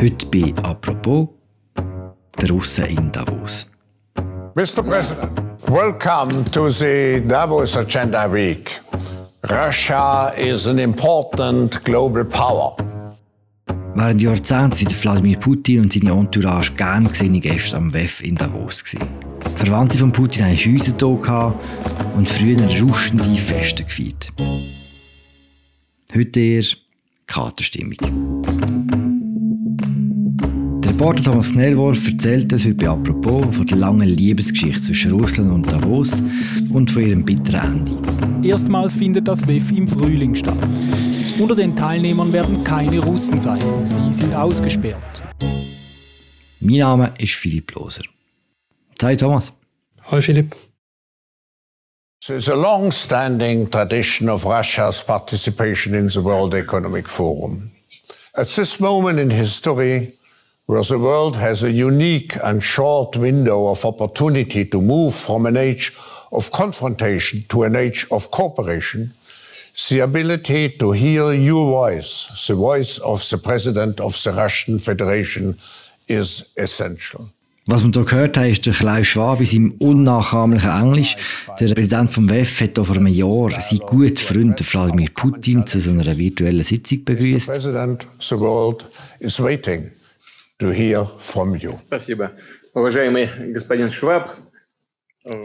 Heute bei «Apropos» der Russen in Davos. Mr. President, welcome to the Davos Agenda Week. Russia is an important global power. Während Jahrzehnten sind Wladimir Putin und seine Entourage gern gesehene Gäste am WEF in Davos. Gewesen. Verwandte von Putin hatten Häuser hier und früher rauschende Feste gefeiert. Heute eher Katerstimmung. Der Reporter Thomas Knellworf erzählt uns heute bei «Apropos» von der langen Liebesgeschichte zwischen Russland und Davos und von ihrem bitteren Ende. Erstmals findet das WEF im Frühling statt. Unter den Teilnehmern werden keine Russen sein. Sie sind ausgesperrt. Mein Name ist Philipp Loser. Hi Thomas. Hi Philipp. There's a long-standing tradition of Russia's participation in the World Economic Forum. At this moment in history, where the world has a unique and short window of opportunity to move from an age of confrontation to an age of cooperation, the ability to hear your voice, the voice of the President of the Russian Federation, is essential. Was man hier gehört hat, ist der Klaus Schwab in seinem unnachahmlichen Englisch. Der Präsident vom WEF hat vor einem Jahr seinen guten Freund Wladimir Putin zu so einer virtuellen Sitzung begrüßt. President, the world is waiting to hear from you. Спасибо. Уважаемый господин Шваб,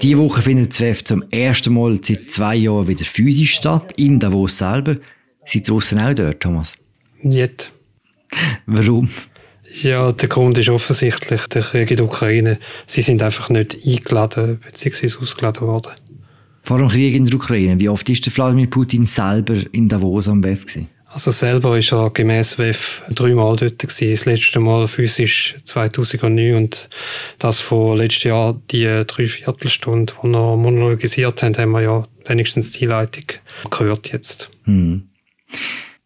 Diese Woche findet das WEF zum ersten Mal seit zwei Jahren wieder physisch statt, in Davos selber. Seid ihr draussen auch dort, Thomas? Nicht. Warum? Ja, der Grund ist offensichtlich der Krieg in der Ukraine. Sie sind einfach nicht eingeladen bzw. ausgeladen worden. Vor dem Krieg in der Ukraine, wie oft ist der Wladimir Putin selber in Davos am WEF gewesen? Also selber ist er gemäß WEF dreimal dort gewesen. Das letzte Mal physisch 2009 und das von letztes Jahr die Dreiviertelstunde, die er monologisiert hat, haben wir ja wenigstens die Leitung gehört jetzt. Hm.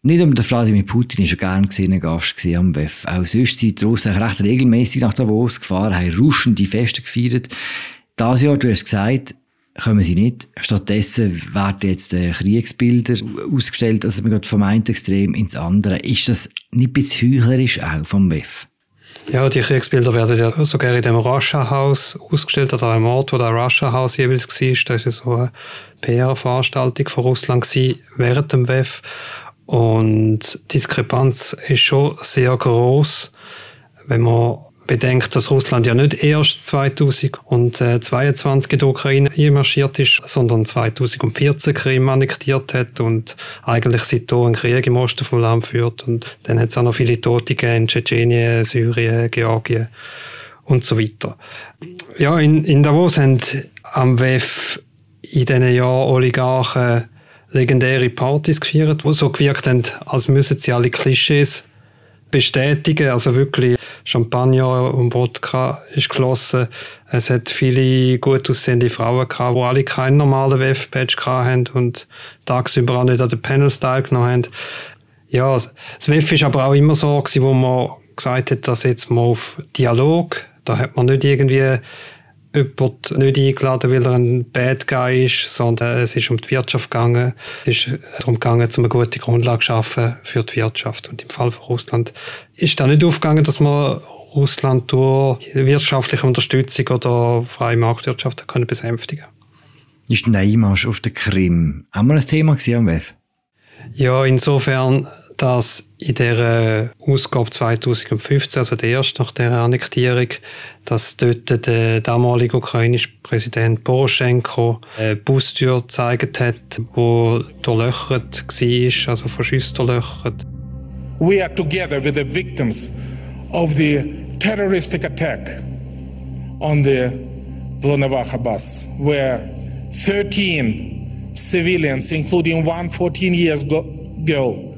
Nicht nur der Wladimir Putin war ein gern gesehener Gast am WEF. Auch sonst sind die Russen recht regelmäßig nach Davos gefahren, haben rauschende Feste gefeiert. Dieses Jahr, du hast gesagt, kommen sie nicht. Stattdessen werden jetzt äh, Kriegsbilder ausgestellt, also man geht vom einen Extrem ins andere. Ist das nicht ein bisschen heuchlerisch auch vom WEF? Ja, die Kriegsbilder werden ja sogar in dem Russia-Haus ausgestellt, oder einem Ort, wo der Russia-Haus jeweils war. Das war so eine PR-Veranstaltung von Russland während dem WEF. Und die Diskrepanz ist schon sehr groß, wenn man bedenkt, dass Russland ja nicht erst 2022 in die Ukraine einmarschiert ist, sondern 2014 Krim annektiert hat und eigentlich seitdem einen Krieg im Osten vom Land führt. Und dann hat es auch noch viele Tote gegeben in Tschetschenien, Syrien, Georgien und so weiter. Ja, in, in Davos haben am WEF in diesen Jahren Oligarchen legendäre Partys gefeiert, die so gewirkt haben, als müssen sie alle Klischees bestätigen. Also wirklich Champagner und Wodka ist geflossen. Es hat viele gut aussehende Frauen gehabt, die alle keinen normalen WF-Badge hatten und tagsüber auch nicht an den Panels teilgenommen haben. Ja, das WF ist aber auch immer so gewesen, wo man gesagt hat, dass jetzt mal auf Dialog, da hat man nicht irgendwie jemand nicht eingeladen, weil er ein Bad Guy ist, sondern es ist um die Wirtschaft gegangen. Es ist darum gegangen, um eine gute Grundlage zu schaffen für die Wirtschaft. Und im Fall von Russland ist da nicht aufgegangen, dass man Russland durch wirtschaftliche Unterstützung oder freie Marktwirtschaft können besänftigen Ist der Einmarsch auf der Krim auch mal ein Thema am WEF? Ja, insofern dass in der Ausgabe 2015, also der erste nach der Annektierung, dass dort der damalige ukrainische Präsident Poroschenko eine Bustür gezeigt hat, die durchlöchert war, also von Schüssen durchlöchert. We are together with the victims of the terroristic attack on the Volnovakha bus, where 13 civilians, including one 14 years girl,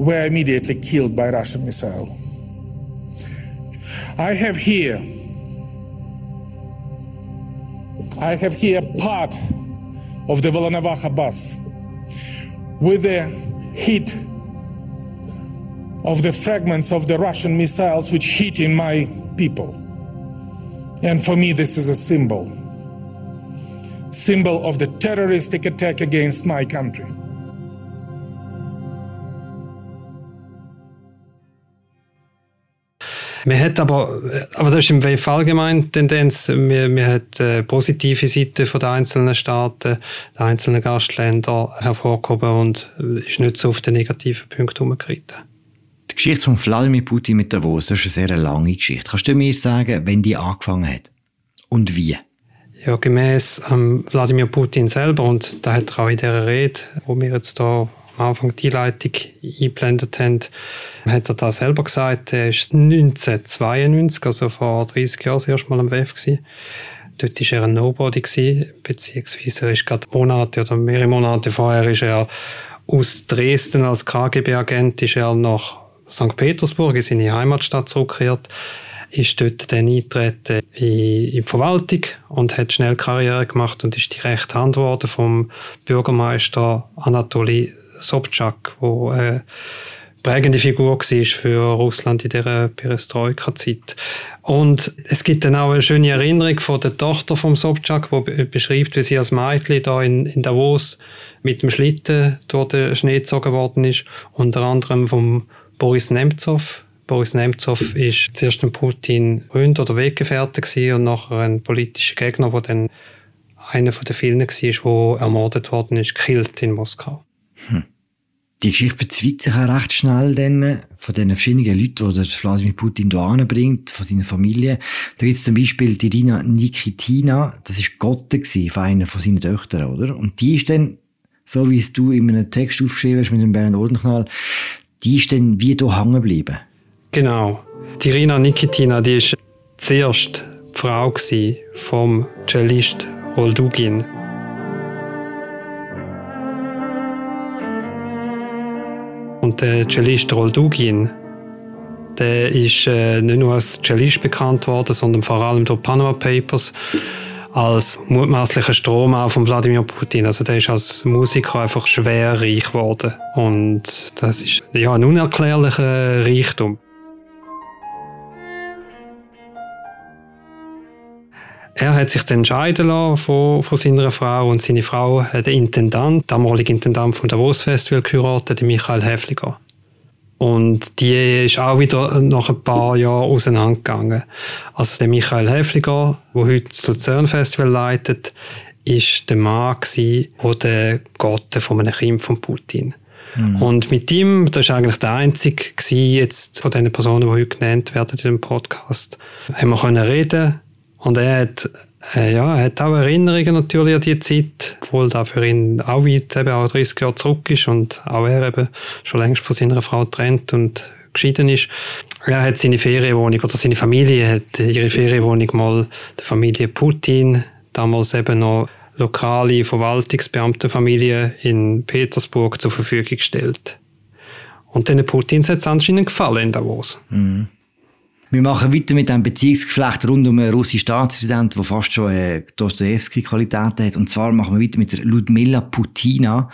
were immediately killed by Russian missile. I have here I have here part of the Volnovakha bus with the hit of the fragments of the Russian missiles which hit in my people. And for me, this is a symbol. Symbol of the terroristic attack against my country. Man hat aber, aber das ist im WEF allgemein Tendenz, man, man hat äh, positive Seiten von den einzelnen Staaten, der einzelnen Gastländer hervorgehoben und ist nicht so auf den negativen Punkten umgeritten. Die Geschichte von Wladimir Putin mit Davos, das ist eine sehr lange Geschichte. Kannst du mir sagen, wenn die angefangen hat? Und wie? Ja, gemäß ähm, Wladimir Putin selber, und da hat er auch in dieser Rede, wo wir jetzt hier Anfang die Leitung eingeblendet haben, hat er da selber gesagt, er ist 1992, also vor 30 Jahren, das erste Mal am WEF gewesen. Dort war er ein Nobody, gewesen, beziehungsweise er ist gerade Monate oder mehrere Monate vorher ist er aus Dresden als KGB-Agent nach St. Petersburg, in seine Heimatstadt zurückgekehrt ist dort dann eingetreten in, die Verwaltung und hat schnell Karriere gemacht und ist direkt Hand geworden vom Bürgermeister Anatoli Sobchak, wo eine prägende Figur war für Russland in dieser Perestroika-Zeit. Und es gibt dann auch eine schöne Erinnerung von der Tochter von Sobchak, die beschreibt, wie sie als Mädchen da in, in Davos mit dem Schlitten durch den Schnee gezogen worden ist, unter anderem vom Boris Nemtsov, Boris Nemtsov ist zuerst ein Putin Freund oder Weggefährte und nachher ein politischer Gegner, der dann einer von den vielen war, der ermordet worden ist, gekillt in Moskau. Hm. Die Geschichte bezweigt sich auch recht schnell dann von den verschiedenen Leuten, die Wladimir Putin hier anbringt, von seiner Familie. Da gibt es zum Beispiel die Rina Nikitina, das war Gotte von einer von seinen Töchtern, oder? Und die ist dann, so wie es du in einem Text aufgeschrieben hast mit dem Bernd Oldenknall, die ist dann wie hier hängen geblieben. Genau. Die Rina Nikitina, die ist zuerst die Frau vom Cellist Roldugin. Und der Cellist Roldugin, der ist äh, nicht nur als Cellist bekannt worden, sondern vor allem durch Panama Papers als mutmaßlicher Strom von Wladimir Putin. Also der ist als Musiker einfach schwer reich geworden. Und das ist ja ein unerklärlicher Reichtum. Er hat sich dann scheiden lassen von, von seiner Frau und seine Frau hat den Intendant, damalige Intendant vom Davos Festival geheiratet, Michael Häfliger. Und die ist auch wieder nach ein paar Jahren auseinandergegangen. Also der Michael Häfliger, der heute das Luzern Festival leitet, ist der Mann gewesen, der Gott von einem Kind von Putin. Mhm. Und mit ihm, das ist eigentlich der einzige gewesen, jetzt von den Personen, die heute genannt werden in dem Podcast, haben wir können reden und er hat, äh, ja, er hat auch Erinnerungen natürlich an die Zeit, obwohl da für ihn auch weit, eben auch 30 Jahre zurück ist und auch er eben schon längst von seiner Frau trennt und geschieden ist. Er hat seine Ferienwohnung oder seine Familie hat ihre Ferienwohnung mal der Familie Putin, damals eben noch lokale Verwaltungsbeamtenfamilie in Petersburg zur Verfügung gestellt. Und den Putins hat es anscheinend gefallen in Davos. Mhm. Wir machen weiter mit einem Beziehungsgeflecht rund um einen russischen Staatspräsidenten, der fast schon äh, Dostoevsky-Qualitäten hat. Und zwar machen wir weiter mit der Ludmila Putina.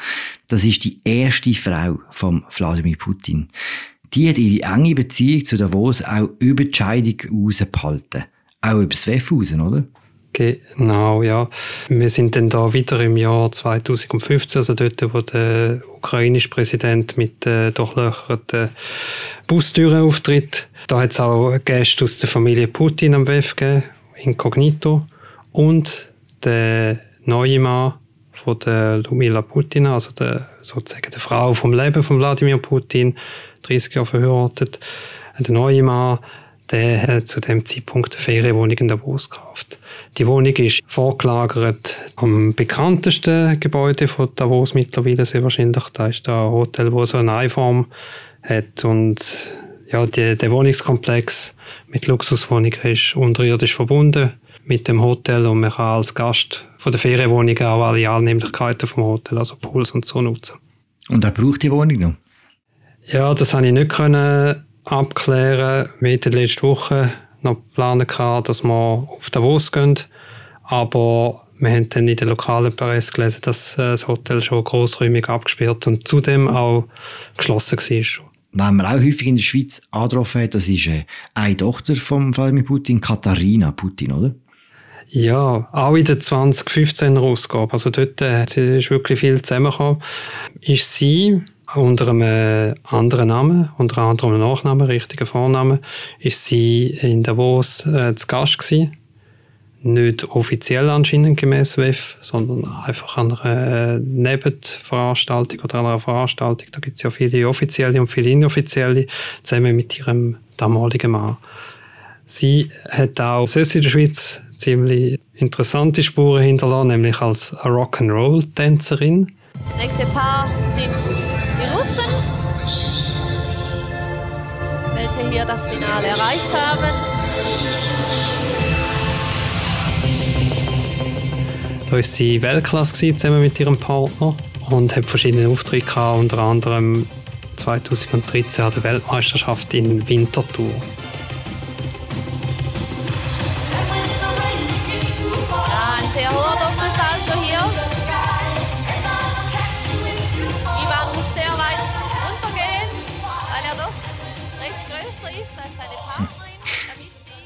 Das ist die erste Frau von Wladimir Putin. Die hat ihre enge Beziehung zu Davos auch über die Scheidung rausgehalten. Auch über das WEF oder? Genau, ja. Wir sind dann da wieder im Jahr 2015, also dort, wo der ukrainische Präsident mit äh, durchlöcherten Bustüren auftritt. Da hat es auch Gäste aus der Familie Putin am WEF gegeben, inkognito. Und der neue Mann von der Lumila Putina, also der, sozusagen der Frau vom Leben von Wladimir Putin, 30 Jahre verheiratet. Der neue Mann, der hat zu dem Zeitpunkt eine Ferienwohnung in Davos gekauft. Die Wohnung ist vorgelagert am bekanntesten Gebäude von Davos mittlerweile sehr wahrscheinlich. Da ist ein Hotel, wo so eine Eiform hat und ja, die, der Wohnungskomplex mit Luxuswohnungen ist unterirdisch verbunden mit dem Hotel und man kann als Gast von der Ferienwohnung auch alle Annehmlichkeiten vom Hotel, also Pools und so nutzen. Und er braucht die Wohnung noch? Ja, das habe ich nicht können abklären. Wir hatten letzte Woche noch geplant, dass wir auf Davos gehen, aber wir haben dann in der lokalen Presse gelesen, dass äh, das Hotel schon großräumig abgesperrt und zudem auch geschlossen war wenn man auch häufig in der Schweiz angetroffen hat, das ist äh, eine Tochter von Vladimir Putin, Katharina Putin, oder? Ja, auch in der 2015er Ausgabe, also dort äh, ist wirklich viel zusammengekommen, ist sie unter einem anderen Namen, unter anderem Nachnamen, richtigen Vornamen, ist sie in Davos äh, zu Gast gewesen. Nicht offiziell anscheinend gemäß WEF, sondern einfach an einer äh, Nebenveranstaltung oder einer Veranstaltung. Da gibt es ja viele offizielle und viele inoffizielle, zusammen mit ihrem damaligen Mann. Sie hat auch sonst in der Schweiz ziemlich interessante Spuren hinterlassen, nämlich als Rock'n'Roll-Tänzerin. Nächste Paar sind die Russen, welche hier das Finale erreicht haben. Da war sie Weltklasse zusammen mit ihrem Partner und hat verschiedene Auftritte gehabt, unter anderem 2013 an der Weltmeisterschaft in Winterthur. Ja, ein sehr hoher Doppelsalto hier. Ivan muss sehr weit runtergehen, weil er doch recht größer ist als seine Partnerin.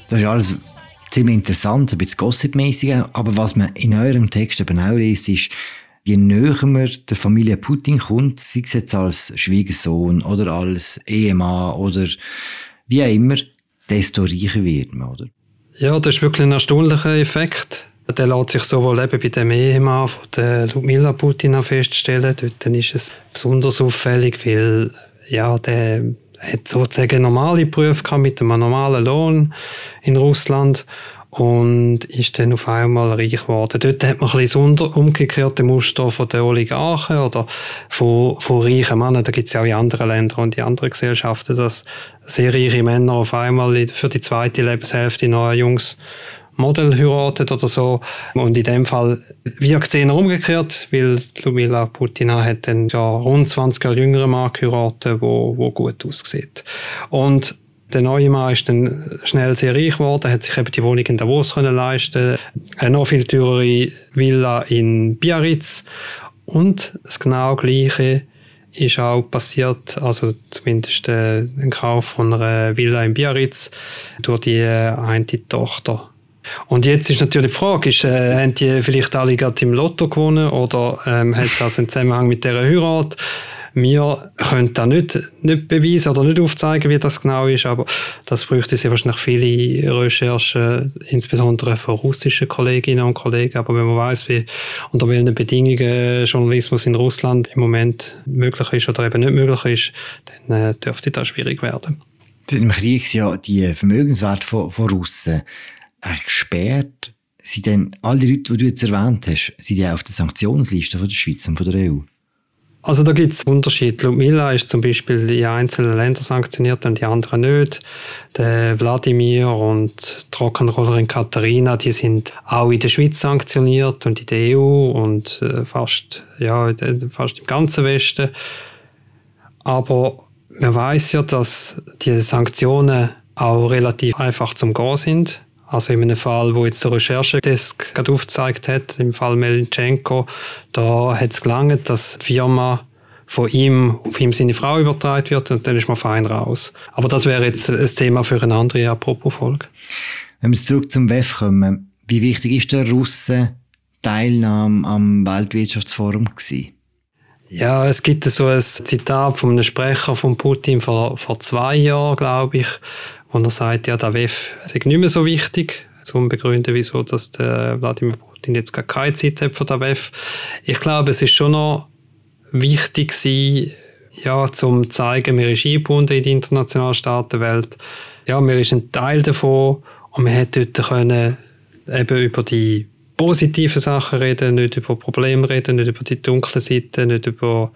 Das ist alles ziemlich interessant, ein bisschen gossipmäßig, aber was man in eurem Text eben auch liest, ist, je näher man der Familie Putin kommt, sei es jetzt als Schwiegersohn oder als Ehemann oder wie auch immer, desto reicher wird man, oder? Ja, das ist wirklich ein erstaunlicher Effekt. Der lässt sich sowohl eben bei dem Ehemann von der Ludmila Putina feststellen. Dort ist es besonders auffällig, weil ja, der hat sozusagen normale Berufe gehabt mit einem normalen Lohn in Russland und ist dann auf einmal reich geworden. Dort hat man ein bisschen das umgekehrte Muster von den Oligarchen oder von, von reichen Männern. Da gibt es ja auch in anderen Ländern und in anderen Gesellschaften, dass sehr reiche Männer auf einmal für die zweite Lebenshälfte noch ein junges Model heiratet oder so. Und in dem Fall wirkt es eher umgekehrt, weil Lumila Putina hat dann ja rund 20 Jahre jüngeren Mann geheiratet, wo, wo gut aussieht. Und der neue Mann ist dann schnell sehr reich geworden, hat sich eben die Wohnung in Davos können leisten, eine noch viel teurere Villa in Biarritz und das genau gleiche ist auch passiert, also zumindest äh, ein Kauf von einer Villa in Biarritz durch die äh, eine Tochter. Und jetzt ist natürlich die Frage, ist, äh, haben die vielleicht alle gerade im Lotto gewonnen oder ähm, hat das einen Zusammenhang mit dieser Heirat? Wir können da nicht, nicht beweisen oder nicht aufzeigen, wie das genau ist, aber das bräuchte sehr wahrscheinlich viele Recherchen, insbesondere von russischen Kolleginnen und Kollegen. Aber wenn man weiß, wie unter welchen Bedingungen Journalismus in Russland im Moment möglich ist oder eben nicht möglich ist, dann äh, dürfte das schwierig werden. Im Krieg sind ja die Vermögenswerte von, von Russen eigentlich gesperrt. Sind denn alle Leute, die du jetzt erwähnt hast, sind die auf der Sanktionsliste von der Schweiz und von der EU? Also da gibt es Unterschiede. Ludmila ist zum Beispiel in einzelnen Ländern sanktioniert und die anderen nicht. Der Wladimir und die Rock'n'Rollerin Katharina, die sind auch in der Schweiz sanktioniert und in der EU und äh, fast, ja, fast im ganzen Westen. Aber man weiß ja, dass die Sanktionen auch relativ einfach zum Gehen sind. Also in einem Fall, wo jetzt der Recherchedesk gerade aufgezeigt hat, im Fall Melchenko, da hat es gelangt, dass die Firma von ihm auf ihm seine Frau übertragen wird und dann ist man fein raus. Aber das wäre jetzt ein Thema für eine andere Apropos-Folge. Wenn wir zurück zum WEF kommen, wie wichtig ist der Russen Teilnahme am Weltwirtschaftsforum gewesen? Ja, es gibt so ein Zitat von einem Sprecher von Putin vor, vor zwei Jahren, glaube ich, und er sagt, ja, der WEF sei nicht mehr so wichtig, zum begründen, wieso dass der Wladimir Putin jetzt gar keine Zeit hat für den WEF. Ich glaube, es ist schon noch wichtig gewesen, ja, zum zeigen, wir ist eingebunden in die internationale Staatenwelt. Ja, wir ist ein Teil davon und wir hätte dort können eben über die positiven Sachen reden, nicht über Probleme reden, nicht über die dunklen Seiten, nicht über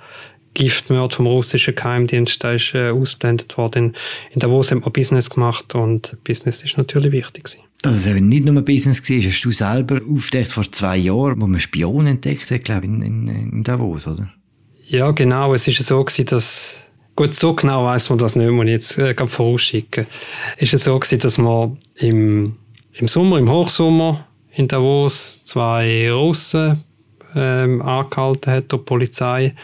Giftmord vom russischen Geheimdienst, da ist äh, ausblendet worden. In Davos hat man Business gemacht und Business ist natürlich wichtig gewesen. Dass es eben nicht nur Business war, hast du selber aufgedeckt vor zwei Jahren, wo man Spionen entdeckt hat, glaube ich, in, in, in Davos, oder? Ja, genau. Es ist so gewesen, dass Gut, so genau weiß man das nicht, muss ich jetzt äh, gerade vorausschicken. Ist es so gewesen, dass man im, im Sommer, im Hochsommer in Davos zwei Russen ähm, angehalten hat, die Polizei.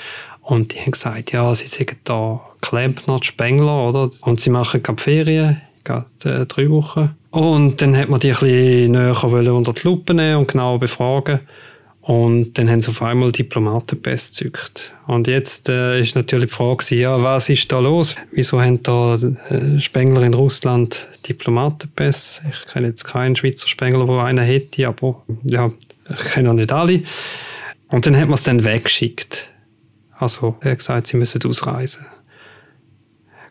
Und die haben gesagt, ja, sie sind da Klempner, Spengler, oder? Und sie machen gerade Ferien, gerade äh, drei Wochen. Und dann hat man die ein bisschen näher unter die Lupe nehmen und genau befragen. Und dann haben sie auf einmal Diplomatenpässe gezückt. Und jetzt äh, ist natürlich die Frage, ja, was ist da los? Wieso haben da äh, Spengler in Russland Diplomatenpässe? Ich kenne jetzt keinen Schweizer Spengler, der einen hätte, aber ja, ich kenne auch nicht alle. Und dann hat man es dann weggeschickt. Also, er hat gesagt, sie müssen ausreisen.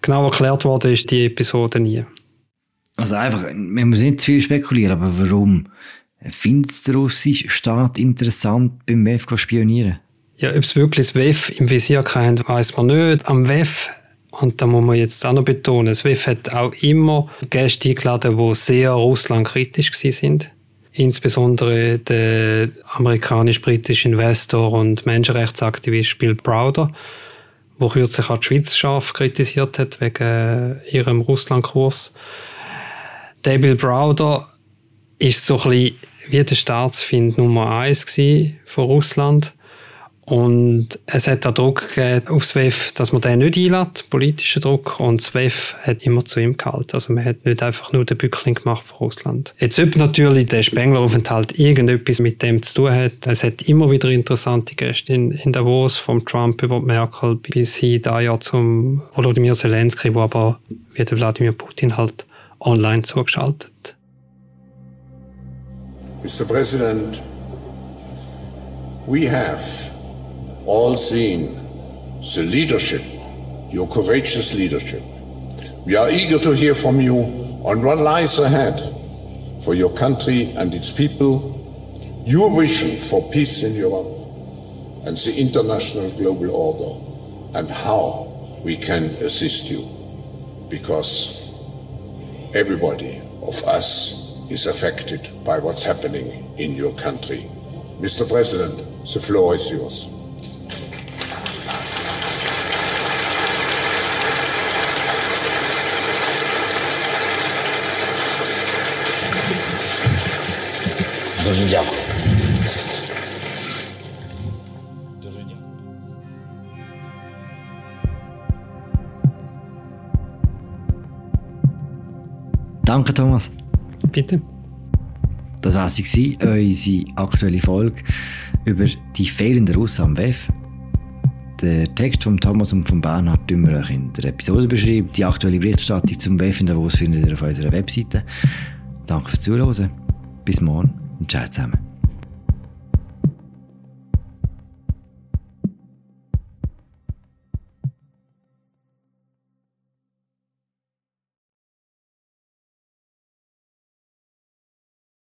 Genau erklärt worden ist die Episode nie. Also einfach, man muss nicht zu viel spekulieren, aber warum findet der russische Staat interessant, beim WEF zu spionieren? Ja, ob es wirklich das WEF im Visier hat, weiß man nicht. Am WEF, und da muss man jetzt auch noch betonen, das WEF hat auch immer Gäste eingeladen, die sehr russlandkritisch sind. Insbesondere der amerikanisch-britische Investor und Menschenrechtsaktivist Bill Browder, der kürzlich auch die Schweiz scharf kritisiert hat wegen ihrem Russlandkurs. Der Bill Browder ist so ein bisschen wie der Staatsfind Nummer eins von Russland. Und es hat auch Druck gegeben aufs WEF, dass man den nicht einlädt, politischer Druck. Und das WEF hat immer zu ihm gehalten. Also man hat nicht einfach nur den Bückling gemacht von Russland. Jetzt, ob natürlich der Spengler-Aufenthalt irgendetwas mit dem zu tun hat, es hat immer wieder interessante Gäste in, in Davos, vom Trump über Merkel bis hin da ja zum Volodymyr Zelensky, wo aber wie Wladimir Putin halt online zugeschaltet. Mr. President, we have all seen the leadership, your courageous leadership. We are eager to hear from you on what lies ahead for your country and its people, your vision for peace in Europe and the international global order, and how we can assist you. Because everybody of us is affected by what's happening in your country. Mr. President, the floor is yours. Дуже дякую. Danke, Thomas. Bitte. Das war sie, unsere aktuelle Folge über die fehlenden Russen am WEF. Der Text von Thomas und von Bernhard tun wir euch in der Episode beschreiben. Die aktuelle Berichterstattung zum WEF in Davos findet ihr auf unserer Webseite. Danke fürs Zuhören. Bis morgen und ciao zusammen.